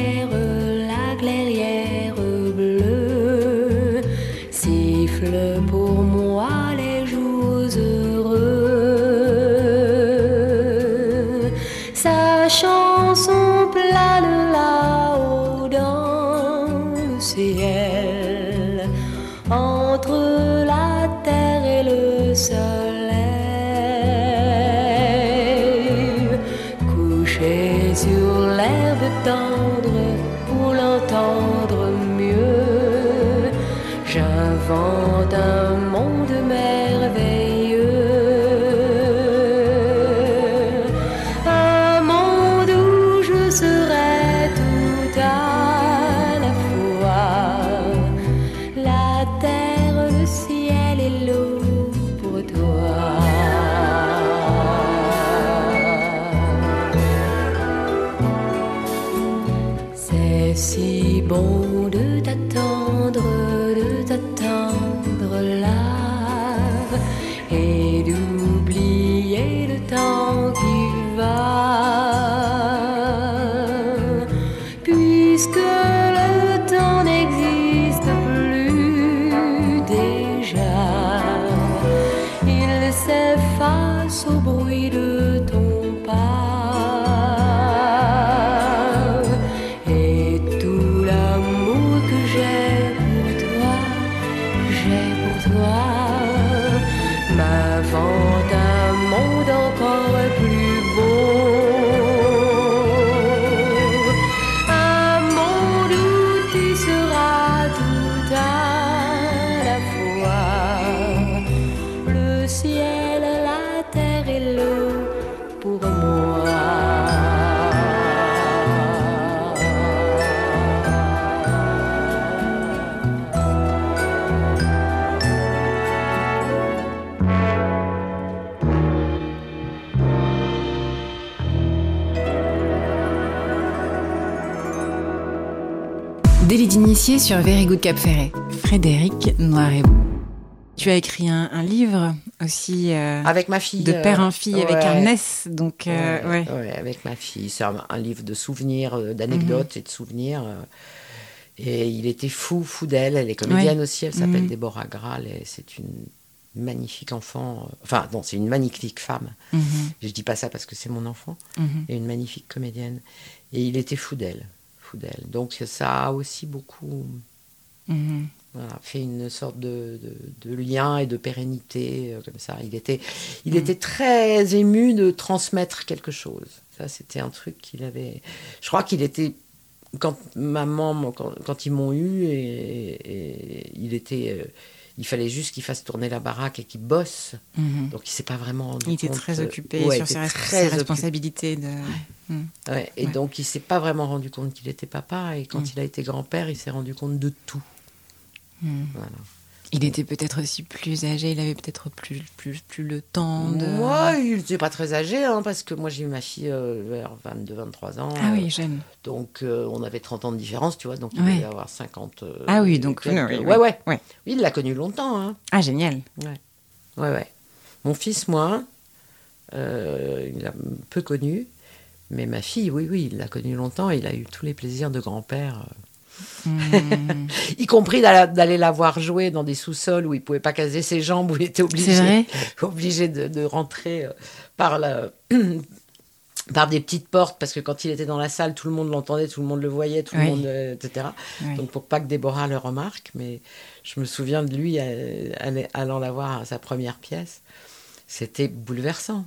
sur Very Good Cap Ferret. Frédéric Noiret. Tu as écrit un, un livre aussi euh, Avec ma fille. de père en fille avec ouais. un S. Donc, euh, Ouais, ouais. ouais, avec ma fille. C'est un, un livre de souvenirs, euh, d'anecdotes Mhm. et de souvenirs. Et il était fou, fou d'elle. Elle est comédienne Ouais. aussi. Elle s'appelle Mhm. Déborah Graal et c'est une magnifique enfant. Enfin, non, c'est une magnifique femme. Mhm, Je dis pas ça parce que c'est mon enfant. mhm. Et une magnifique comédienne. Et il était fou d'elle. Fou d'elle. Donc ça a aussi beaucoup Mhm. voilà, fait une sorte de, de- de lien et de pérennité euh, comme ça. Il était, il Mhm. était très ému de transmettre quelque chose. Ça, c'était un truc qu'il avait. Je crois qu'il était quand maman, quand, quand ils m'ont eu, et, et il était, euh, il fallait juste qu'il fasse tourner la baraque et qu'il bosse. Mhm. Donc il s'est pas vraiment. rendu Il était compte, très euh, occupé ouais, sur il ses, était res- très ses occupé. responsabilités. De... Mhm. Ouais, et donc il s'est pas vraiment rendu compte qu'il était papa. Et quand Mm. il a été grand-père, il s'est rendu compte de tout. Mhm. Voilà. Il était peut-être aussi plus âgé, il avait peut-être plus, plus, plus le temps de... Moi, il n'était pas très âgé, hein, parce que moi j'ai eu ma fille euh, vers 22-23 ans. Ah euh, oui, jeune. Donc euh, on avait 30 ans de différence, tu vois, donc il Ouais. devait y avoir 50. euh, Ah oui, donc, quelques- oui, oui, ouais, ouais, ouais. Oui, il l'a connu longtemps. Hein. Ah, génial. Ouais, ouais. Mon fils, moi, euh, il l'a peu connu. Mais ma fille, oui, oui, il l'a connu longtemps. Il a eu tous les plaisirs de grand-père. Hmm. y compris d'aller la voir jouer dans des sous-sols où il pouvait pas caser ses jambes, où il était obligé, de, de rentrer euh, par, la, par des petites portes, parce que quand il était dans la salle, tout le monde l'entendait, tout le monde le voyait, tout Oui. le monde, euh, etc. Oui. Donc pour pas que Déborah le remarque, mais je me souviens de lui euh, allant la voir à sa première pièce. C'était bouleversant.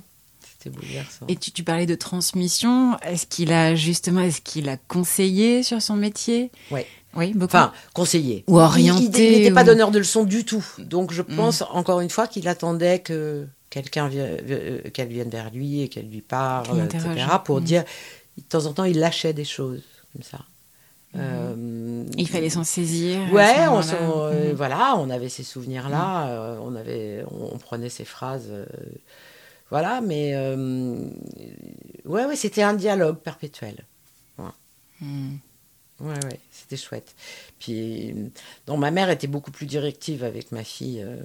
C'était bouleversant. Et tu, tu parlais de transmission. Est-ce qu'il a justement, est-ce qu'il a conseillé sur son métier? Ouais. Oui, beaucoup. Enfin, conseiller. Ou orienté, Il n'était pas donneur de leçons du tout. Donc je Mm. pense, encore une fois, qu'il attendait que quelqu'un vienne, euh, qu'elle vienne vers lui et qu'elle lui parle, etc. Pour Mm. dire, de temps en temps, il lâchait des choses comme ça. Euh, Mm. Il fallait s'en saisir. Ouais, on, euh, voilà, on avait ces souvenirs-là, euh, on, avait, on, on prenait ces phrases. Voilà, mais euh, ouais, ouais, c'était un dialogue perpétuel. Hmm. Ouais, ouais, c'était chouette. Puis, donc, ma mère était beaucoup plus directive avec ma fille euh,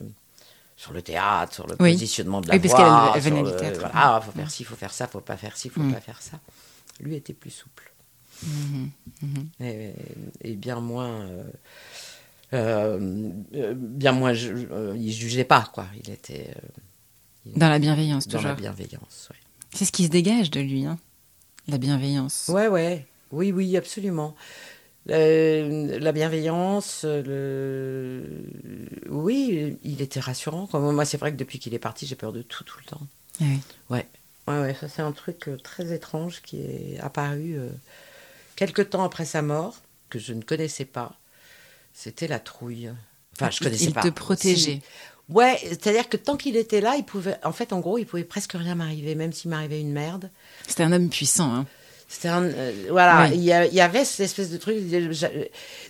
sur le théâtre, sur le Oui. positionnement de la Oui, parce qu'elle- elle venait du théâtre. Voilà, faut faire ci, faut faire ça, faut pas faire ci, faut Mm. pas faire ça. Lui était plus souple et, et bien moins. euh, bien moins, euh, il jugeait pas, quoi. Il était euh, Dans la bienveillance, dans toujours. la bienveillance. ouais. C'est ce qui se dégage de lui, hein. la bienveillance. Ouais, ouais. Oui, oui, absolument. Le- la bienveillance, le... oui, il était rassurant. Comme moi, c'est vrai que depuis qu'il est parti, j'ai peur de tout, tout le temps. Ah oui. Ouais, ouais, ouais ça c'est un truc euh, très étrange qui est apparu euh, quelque temps après sa mort, que je ne connaissais pas. C'était la trouille. Enfin, je connaissais il pas. te protégeait. Ouais, c'est-à-dire que tant qu'il était là, il pouvait, en fait, en gros, il pouvait presque rien m'arriver, même s'il m'arrivait une merde. C'était un homme puissant. hein. C'était un, euh, voilà, il y, avait cette espèce de truc.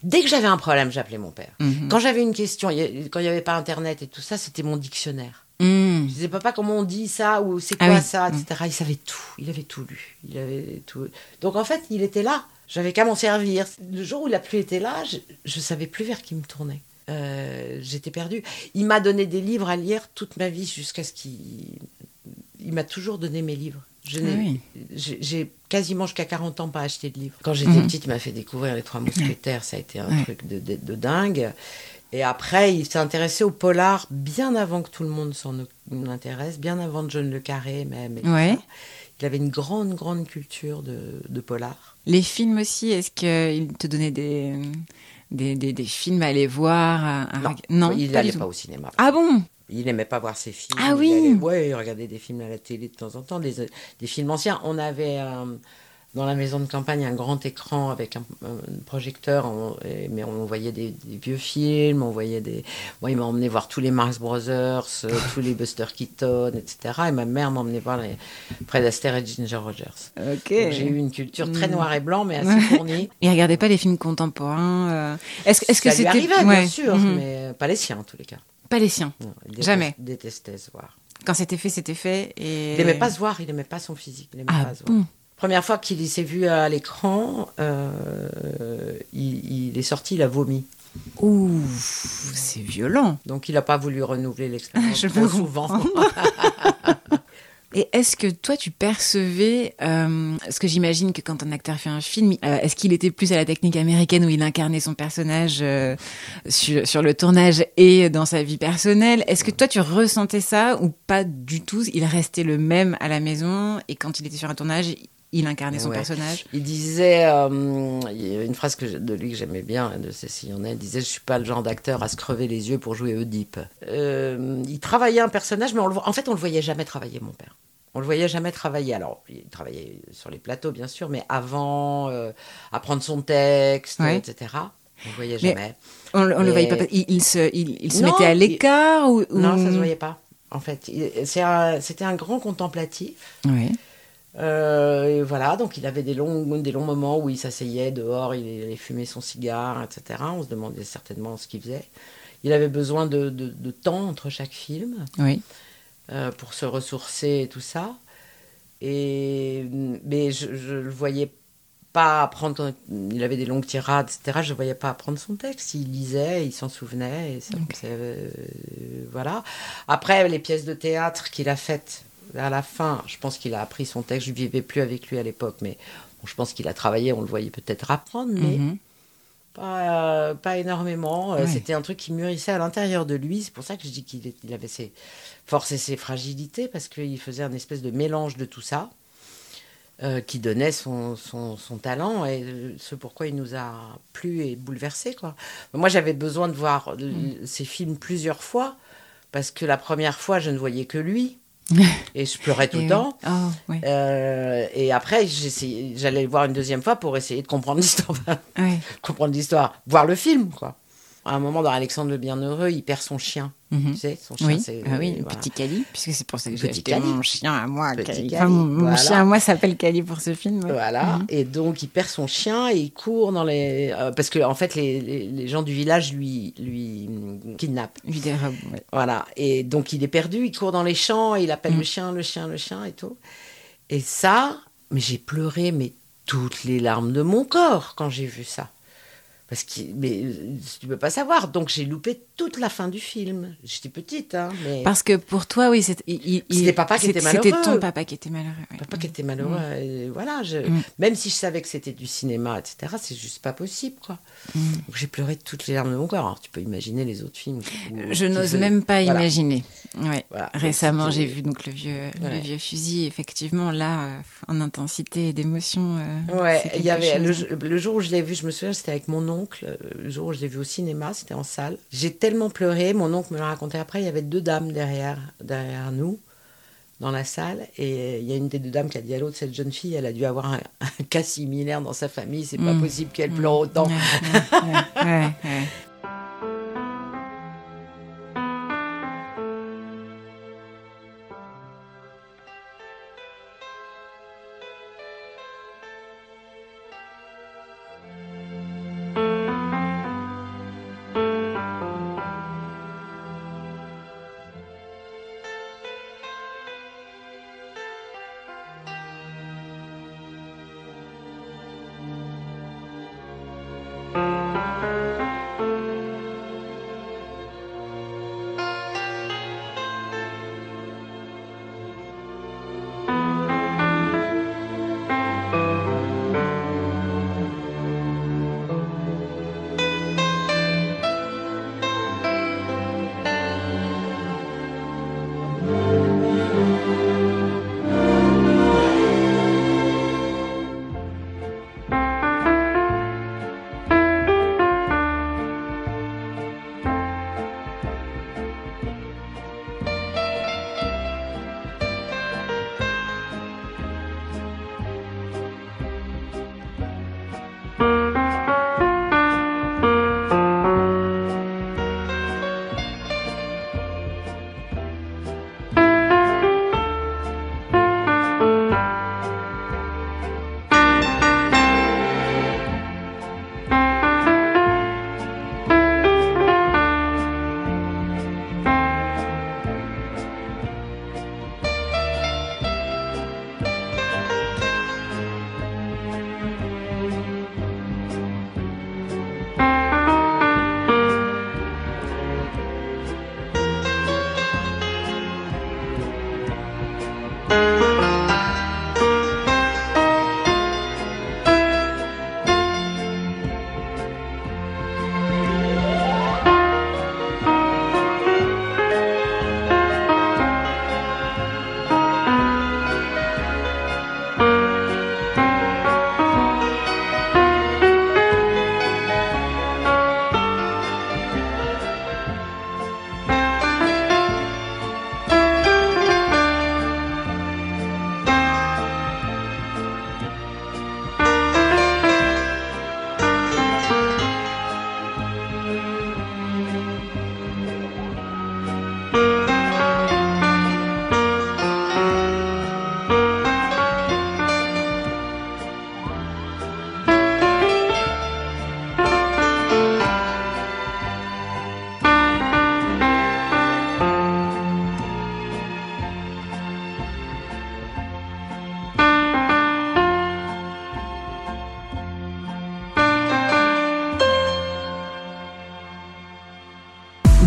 Dès que j'avais un problème, j'appelais mon père. Mhm. Quand j'avais une question, y quand il n'y avait pas Internet et tout ça, c'était mon dictionnaire. Hmm. Je disais, papa, comment on dit ça ou c'est Ah quoi oui. ça, Mm. etc. Il savait tout. Il avait tout lu. Il avait tout. Donc en fait, il était là. J'avais qu'à m'en servir. Le jour où il n'a plus été là, je, je savais plus vers qui me tourner. Euh, J'étais perdue. Il m'a donné des livres à lire toute ma vie jusqu'à ce qu'il. Il m'a toujours donné mes livres. Je n'ai- Ah oui. j'ai- quasiment jusqu'à 40 ans pas acheté de livres. Quand j'étais Mhm. petite, il m'a fait découvrir Les Trois Mousquetaires. Ça a été un Ouais. truc de, de- de dingue. Et après, il s'est intéressé au polar bien avant que tout le monde s'en intéresse, bien avant John Le Carré même. Ouais. Il avait une grande, grande culture de, de polar. Les films aussi, est-ce qu'il te donnait des, des, des, des films à aller voir à- à Non, reg- non il n'allait pas au cinéma. Ah bon? Il n'aimait pas voir ses films. Ah il oui. allait- ouais, il regardait des films à la télé de temps en temps, des, des films anciens. On avait euh, dans la maison de campagne un grand écran avec un, un projecteur, on- et- mais on voyait des, des vieux films, on voyait des. Moi, il m'a emmené voir tous les Marx Brothers, euh, tous les Buster Keaton, etc. Et ma mère m'emmenait voir les Fred Astaire et Ginger Rogers. Ok. Donc, J'ai eu une culture très Mm. noir et blanc, mais assez fournie. Il regardait pas les films contemporains. euh, Est-ce est-ce que c'était arrivait, Ouais. bien sûr, Mhm. mais pas les siens en tous les cas. pas les siens Non, il déteste- Jamais. Détestait se voir. Quand c'était fait, c'était fait. Et... Il n'aimait pas se voir, il n'aimait pas son physique. Il aimait Ah pas se voir. bon? Première fois qu'il s'est vu à l'écran, euh, il, il est sorti, il a vomi. Ouh, c'est violent. Donc il n'a pas voulu renouveler l'expérience Je trop souvent. Et est-ce que toi, tu percevais, euh, ce que j'imagine que quand un acteur fait un film, euh, est-ce qu'il était plus à la technique américaine où il incarnait son personnage euh, sur, sur le tournage et dans sa vie personnelle? Est-ce que toi, tu ressentais ça ou pas du tout? Il restait le même à la maison et quand il était sur un tournage, il incarnait son Ouais. personnage Il disait, euh, il y a une phrase que de lui que j'aimais bien, de Cécile Honnet, il disait « Je suis pas le genre d'acteur à se crever les yeux pour jouer Oedipe Euh, Il travaillait un personnage, mais on le, en fait, on le voyait jamais travailler, mon père. On le voyait jamais travailler. Alors, il travaillait sur les plateaux, bien sûr, mais avant, euh, apprendre son texte, Ouais. etc. On le voyait Mais- jamais. On, le- on le Et- voyait pas. Il, il se, il, il se Non, mettait à l'écart ou, ou- Non, ça se voyait pas. En fait, c'est un- c'était un grand contemplatif. Oui. Euh, et voilà, donc il avait des longs, des longs moments où il s'asseyait dehors, il allait fumer son cigare, etc. On se demandait certainement ce qu'il faisait. il avait besoin de, de- de temps entre chaque film Oui. euh, pour se ressourcer et tout ça. Et, mais je ne le voyais pas apprendre. Il avait des longues tirades, etc. Je ne voyais pas apprendre son texte. Il lisait, il s'en souvenait. Et ça- euh, voilà. Après, les pièces de théâtre qu'il a faites vers la fin, je pense qu'il a appris son texte. Je ne vivais plus avec lui à l'époque, mais bon, je pense qu'il a travaillé. On le voyait peut-être apprendre, mais Mhm. pas, euh, pas énormément. Euh, Ouais. C'était un truc qui mûrissait à l'intérieur de lui. C'est pour ça que je dis qu'il avait ses forces et ses fragilités, parce qu'il faisait un espèce de mélange de tout ça, euh, qui donnait son, son, son talent et euh, ce pourquoi il nous a plu et bouleversé. Quoi. Moi, j'avais besoin de voir euh, Mm. ces films plusieurs fois, parce que la première fois, je ne voyais que lui. Et je pleurais tout Et le oui. temps. Oh, oui. Euh, et après, j'allais le voir une deuxième fois pour essayer de comprendre l'histoire. Comprendre l'histoire, voir le film, quoi. À un moment, dans Alexandre le Bienheureux, il perd son chien. Mhm. Tu sais, son chien, Oui, c'est. ah oui, voilà. petit Cali, puisque c'est pour ça que j'ai Petit acheté Cali. mon chien à moi. Cali. Enfin, mon, chien à moi s'appelle Cali pour ce film. ouais. Voilà. Mhm. Et donc, il perd son chien et il court dans les. euh, parce que, en fait, les, les- les gens du village lui, lui kidnappent. Lui dérobe, ouais. Voilà. Et donc, il est perdu, il court dans les champs, il appelle Mm. le chien, le chien, le chien et tout. Et ça, mais j'ai pleuré, mais toutes les larmes de mon corps quand j'ai vu ça. Parce que, mais euh, tu peux pas savoir. Donc, j'ai loupé toute la fin du film. J'étais petite, hein, mais. Parce que pour toi, oui, C'était papa qui c'était- était C'était malheureux. ton papa qui était malheureux. Papa qui était malheureux, et voilà, je, Mm. même si je savais que c'était du cinéma, etc., c'est juste pas possible, quoi. J'ai pleuré toutes les larmes de mon corps. Alors tu peux imaginer les autres films. où- Je n'ose faisaient- même pas Voilà. imaginer. Ouais. Voilà. Récemment, j'ai vu donc le vieux, le vieux fusil. Effectivement, là, euh, en intensité et d'émotion. euh, Ouais, il y avait le, le jour où je l'ai vu, je me souviens, c'était avec mon oncle. euh, Le jour où je l'ai vu au cinéma, c'était en salle. J'ai tellement pleuré. Mon oncle me l'a raconté après. Il y avait deux dames derrière, derrière nous, dans la salle, et il y a une des deux dames qui a dit à l'autre, cette jeune fille, elle a dû avoir un, un cas similaire dans sa famille. C'est pas Mm. possible qu'elle pleure autant. Ouais, ouais, ouais,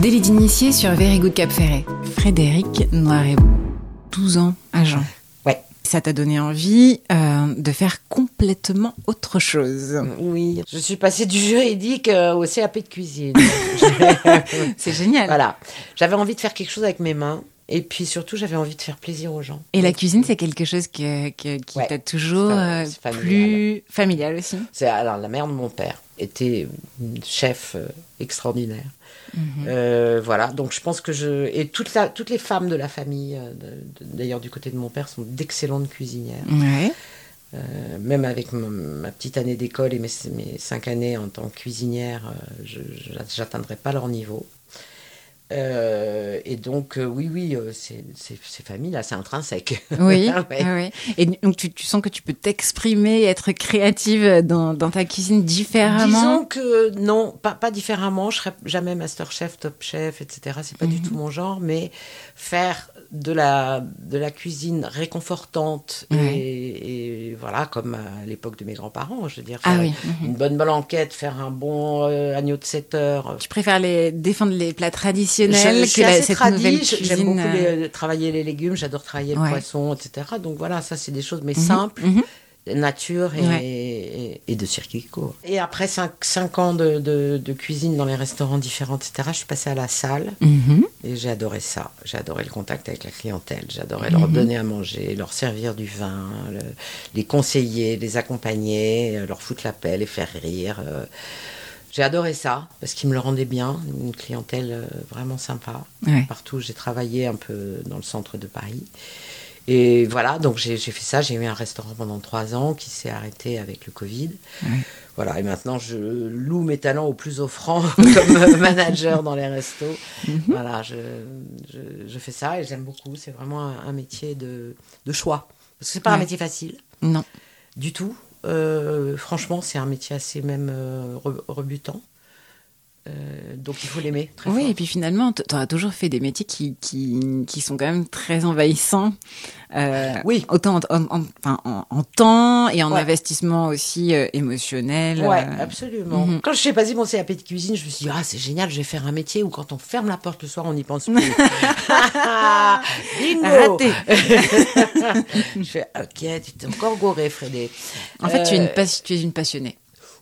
Délit d'initié sur Very Good Cap Ferret. Frédéric Noiret, 12 ans à Jean. Ouais. Ça t'a donné envie euh, de faire complètement autre chose. Oui, je suis passée du juridique euh, au CAP de cuisine. C'est génial. voilà. J'avais envie de faire quelque chose avec mes mains. Et puis surtout, j'avais envie de faire plaisir aux gens. Et la cuisine, c'est quelque chose que, que- qui Ouais. t'a toujours euh, familial. plus familial aussi. C'est alors la mère de mon père était une chef euh, extraordinaire. Euh, voilà, donc je pense que je et toute la, toutes les femmes de la famille, euh, d'ailleurs du côté de mon père, sont d'excellentes cuisinières. Ouais. Euh, même avec ma, petite année d'école et mes, mes cinq années en tant que cuisinière, euh, je j'atteindrai pas leur niveau. Euh, et donc, euh, oui, oui, euh, c'est c'est- c'est intrinsèque. Oui, Ah ouais. ouais, ouais. Et donc tu, tu sens que tu peux t'exprimer, être créative dans, dans ta cuisine différemment? Disons que non, pas, pas différemment. Je serais jamais master chef, top chef, etc. C'est pas du Mhm. tout mon genre, mais faire de la, de la cuisine réconfortante et, et voilà, comme à l'époque de mes grands-parents, je veux dire. Ah faire oui. mhm. Une bonne blanquette, faire un bon euh, agneau de 7 heures. Tu préfères les, défendre les plats traditionnels je que la, cette tradie, nouvelle cuisine j'aime beaucoup euh, les- travailler les légumes, j'adore travailler le poisson, etc. Donc voilà, ça c'est des choses, mais mhm, simples mhm. Nature et, Ouais. et, et de circuit court. Et après 5 ans de, de- de cuisine dans les restaurants différents, etc., je suis passée à la salle Mhm. et j'ai adoré ça. J'ai adoré le contact avec la clientèle, j'adorais Mhm. leur donner à manger, leur servir du vin, le- les conseiller, les accompagner, euh, leur foutre la paix, les faire rire. euh. J'ai adoré ça parce qu'ils me le rendaient bien, une clientèle euh, vraiment sympa. Ouais. Partout j'ai travaillé, un peu dans le centre de Paris. Et voilà, donc j'ai fait ça. J'ai eu un restaurant pendant trois ans qui s'est arrêté avec le Covid. Voilà, et maintenant je loue mes talents au plus offrant comme manager dans les restos. Mhm. Voilà, je, je, je fais ça et j'aime beaucoup. C'est vraiment un, un métier de, de choix. Parce que c'est pas un métier facile Non. du tout. Euh, franchement, c'est un métier assez même euh, re- rebutant. Euh, donc il faut l'aimer très Oui, fort. et puis finalement, tu as toujours fait des métiers qui, qui, qui sont quand même très envahissants. Euh, Oui. Autant en, en- en- temps et en Ouais. investissement aussi euh, émotionnel. Ouais, absolument. mhm. Quand je suis passé mon CAP de cuisine, je me suis dit, ah, c'est génial, je vais faire un métier où quand on ferme la porte le soir, on n'y pense plus. Bingo Raté. Je fais, ok, tu t'es encore goré, Frédé. En fait, tu, es une pas- tu es une passionnée.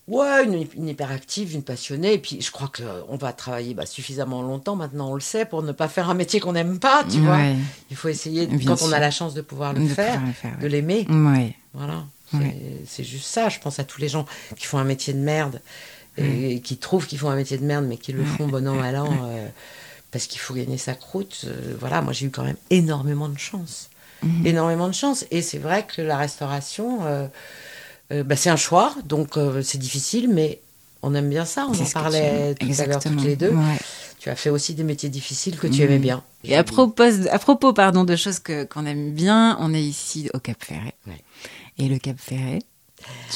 Ouais, une, une hyperactive, une passionnée. Et puis, je crois qu'on va travailler bah, suffisamment longtemps, maintenant on le sait, pour ne pas faire un métier qu'on n'aime pas, tu vois. Il faut essayer, Bien quand on a la chance de pouvoir le De faire, pouvoir le faire, de ouais. l'aimer. Ouais. Voilà. C'est juste ça. Je pense à tous les gens qui font un métier de merde et qui trouvent qu'ils font un métier de merde, mais qui le font bon an, mal an, euh, parce qu'il faut gagner sa croûte. Euh, voilà, moi j'ai eu quand même énormément de chance. Mhm. Énormément de chance. Et c'est vrai que la restauration, euh, euh, bah, c'est un choix, donc euh, c'est difficile, mais on aime bien ça. On en parlait tu- tout à l'heure toutes les deux. Ouais. Tu as fait aussi des métiers difficiles que tu aimais bien. Et à propos, à propos pardon, de choses que- qu'on aime bien, on est ici au Cap Ferret. Ouais. Et le Cap Ferret,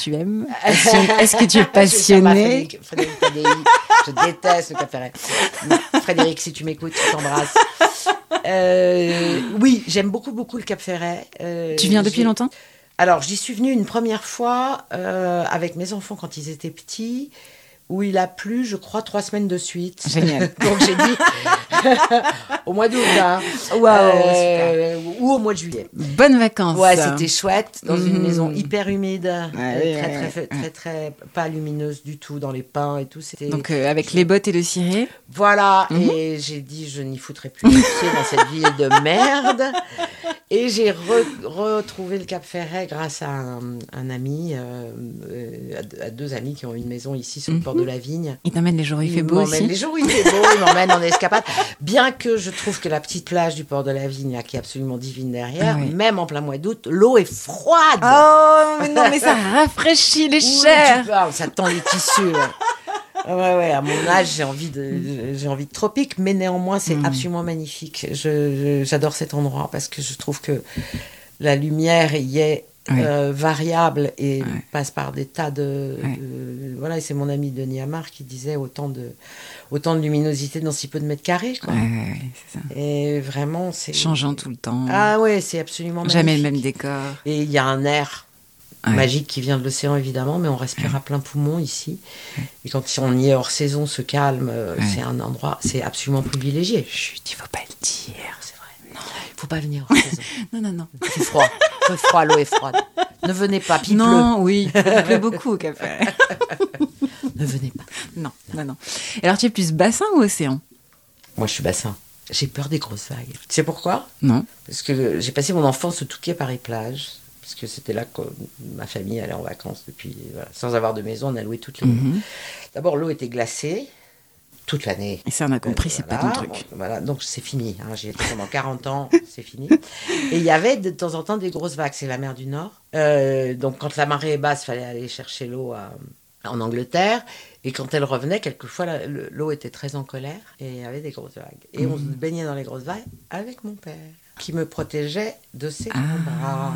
tu aimes Est-ce que tu es passionné Frédéric, Frédéric Tadei, je déteste le Cap Ferret. Frédéric, si tu m'écoutes, je t'embrasse. Euh, oui, j'aime beaucoup, beaucoup le Cap Ferret. Tu viens depuis longtemps? Alors, j'y suis venue une première fois euh, avec mes enfants quand ils étaient petits, où il a plu, je crois, trois semaines de suite. Génial. Donc j'ai dit au mois d'août, hein. Euh, ou au mois de juillet. Bonnes vacances. Ouais, c'était chouette dans une Mhm. maison hyper humide, euh, très, ouais, très, très, très, pas lumineuse du tout dans les pins et tout. C'était Donc euh, avec les bottes et le ciré. voilà. Mhm. Et j'ai dit, je n'y foutrai plus les pieds dans cette ville de merde. Et j'ai re- retrouvé le Cap Ferret grâce à un, un ami, euh, euh, à deux- à, deux amis qui ont une maison ici sur le port de la Vigne. Il t'emmène les jours où il fait Il beau m'emmène aussi. les jours où il fait beau, il m'emmène en escapade. Bien que je trouve que la petite plage du port de la Vigne, là, qui est absolument divine derrière, Ah oui. même en plein mois d'août, l'eau est froide. Oh, mais non, mais ça rafraîchit les chairs. parles, ça tend les tissus. ouais. Ah Ouais, ouais, à mon âge, j'ai envie de, j'ai envie de tropique, mais néanmoins, c'est Mm. absolument magnifique. Je- je- j'adore cet endroit parce que je trouve que la lumière y est Euh, variable et passe par des tas de, voilà. Et c'est mon ami Denis Amar qui disait autant de, autant de luminosité dans si peu de mètres carrés, quoi. Ça. Et vraiment, c'est Changeant tout le temps. Ah ouais, c'est absolument Jamais le même décor. Et il y a un air magique qui vient de l'océan évidemment, mais on respire à plein poumon ici. Et quand on y est hors saison, ce calme, euh, c'est un endroit, c'est absolument privilégié. Chut, il faut pas le dire. Non, faut pas venir. Non, non, non. C'est froid. C'est froid, l'eau est froide. Ne venez pas, puis il non, oui, il pleut beaucoup au pleut. Ne venez pas. non, non, non. Et Alors, tu es plus bassin ou océan? Moi, je suis bassin. J'ai peur des grosses vagues. Tu sais pourquoi? Non. Parce que j'ai passé mon enfance au Touquet-Paris-Plage. Parce que c'était là que ma famille allait en vacances depuis. voilà. Sans avoir de maison, on a loué toutes les. Mhm. D'abord, l'eau était glacée toute l'année. Et ça, on a compris, c'est pas ton truc. bon, voilà, donc c'est fini. Hein, J'y étais pendant 40 ans, c'est fini. Et il y avait de temps en temps des grosses vagues. C'est la mer du Nord. Euh, donc quand la marée est basse, fallait aller chercher l'eau en Angleterre. Et quand elle revenait, quelquefois l'eau était très en colère et il y avait des grosses vagues. Et on se baignait dans les grosses vagues avec mon père, qui me protégeait de ses grands bras.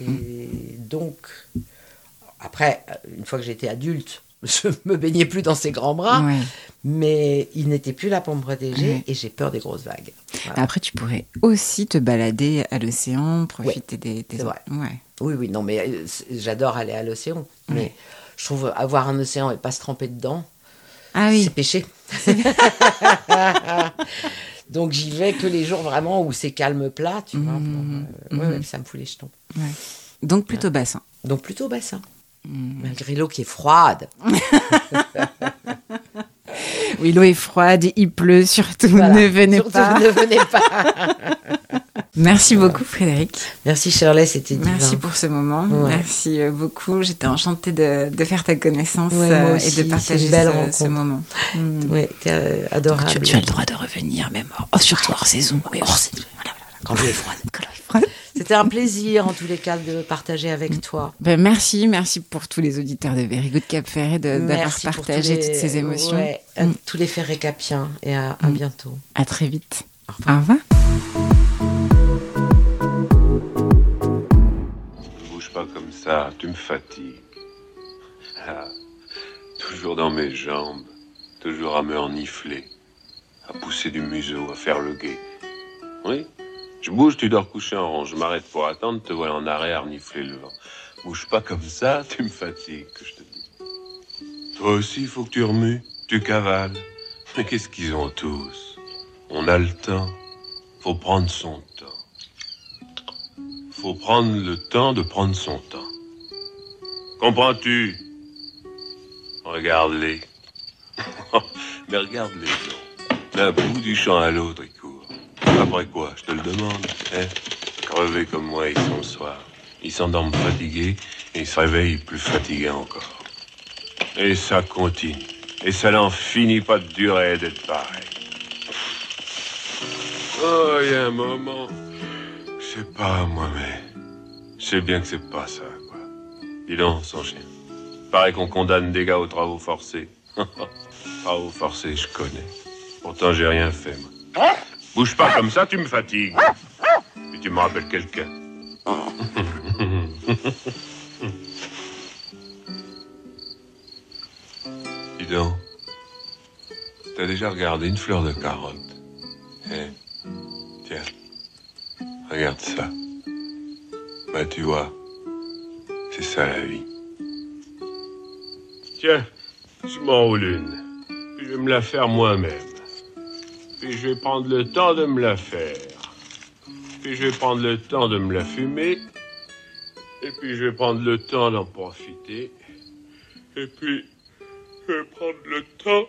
Et donc, après, une fois que j'étais adulte, je me baignais plus dans ses grands bras Ouais. mais il n'était plus là pour me protéger Ouais. et j'ai peur des grosses vagues. Voilà. Après, tu pourrais aussi te balader à l'océan, profiter des, des. c'est vrai. Ouais. Oui, oui, non, mais euh, j'adore aller à l'océan, mais je trouve avoir un océan et pas se tremper dedans, Ah oui. c'est péché. Donc j'y vais que les jours vraiment où c'est calme plat, tu vois. Mhm, pour, euh, ouais, ça me fout les jetons. Donc plutôt bassin. Donc plutôt bassin, Mhm. malgré l'eau qui est froide. Oui, l'eau est froide, il pleut, surtout Voilà. ne venez Surtout, pas. ne venez pas. Merci beaucoup, Frédéric. Merci Shirley, c'était divin. Merci pour ce moment. Ouais. Merci euh, beaucoup. J'étais enchantée de, de faire ta connaissance Ouais, euh, aussi, et de partager ce, ce moment. Mm. Ouais, t'es euh, adorable. Tu, tu as le droit de revenir, même hors- surtout hors saison. Oui, hors saison. Voilà, voilà, Quand l'eau est froide. Quand l'eau est froide. C'était un plaisir en tous les cas de partager avec toi. Ben, merci, merci pour tous les auditeurs de Very Good Cap Ferret de- d'avoir partagé tous les- toutes ces émotions. ouais, Mm. tous les faits récapiens et à, à Mm. bientôt. À très vite. Au Au revoir. Bouge pas comme ça, tu me fatigues. Ah, toujours dans mes jambes, toujours à me renifler, à pousser du museau, à faire le guet. Oui, je bouge, tu dors couché en rond, je m'arrête pour attendre, te voilà en arrêt à renifler le vent. Bouge pas comme ça, tu me fatigues, que je te dis. Toi aussi, faut que tu remues, tu cavales. Mais qu'est-ce qu'ils ont tous? On a le temps, faut prendre son temps. Faut prendre le temps de prendre son temps. Comprends-tu? Regarde-les. Mais regarde-les donc. D'un bout du champ à l'autre, Après quoi, je te le demande, hein Crevés comme moi, ils sont le soir. Ils s'endorment fatigués et ils se réveillent plus fatigués encore. Et ça continue. Et ça n'en finit pas de durer d'être pareil. Oh, il y a un moment. Je sais pas, moi, mais. Je sais bien que c'est pas ça, quoi. Dis donc, son chien. Paraît qu'on condamne des gars aux travaux forcés. travaux forcés, je connais. Pourtant, j'ai rien fait, moi. Bouge pas comme ça, tu me fatigues. Et tu me rappelles quelqu'un. Dis donc. T'as déjà regardé une fleur de carotte Hein? Tiens. Regarde ça. Bah, tu vois. C'est ça la vie. Tiens, je m'enroule une. Je vais me la faire moi-même. Puis je vais prendre le temps de me la faire. Puis je vais prendre le temps de me la fumer. Et puis je vais prendre le temps d'en profiter. Et puis je vais prendre le temps.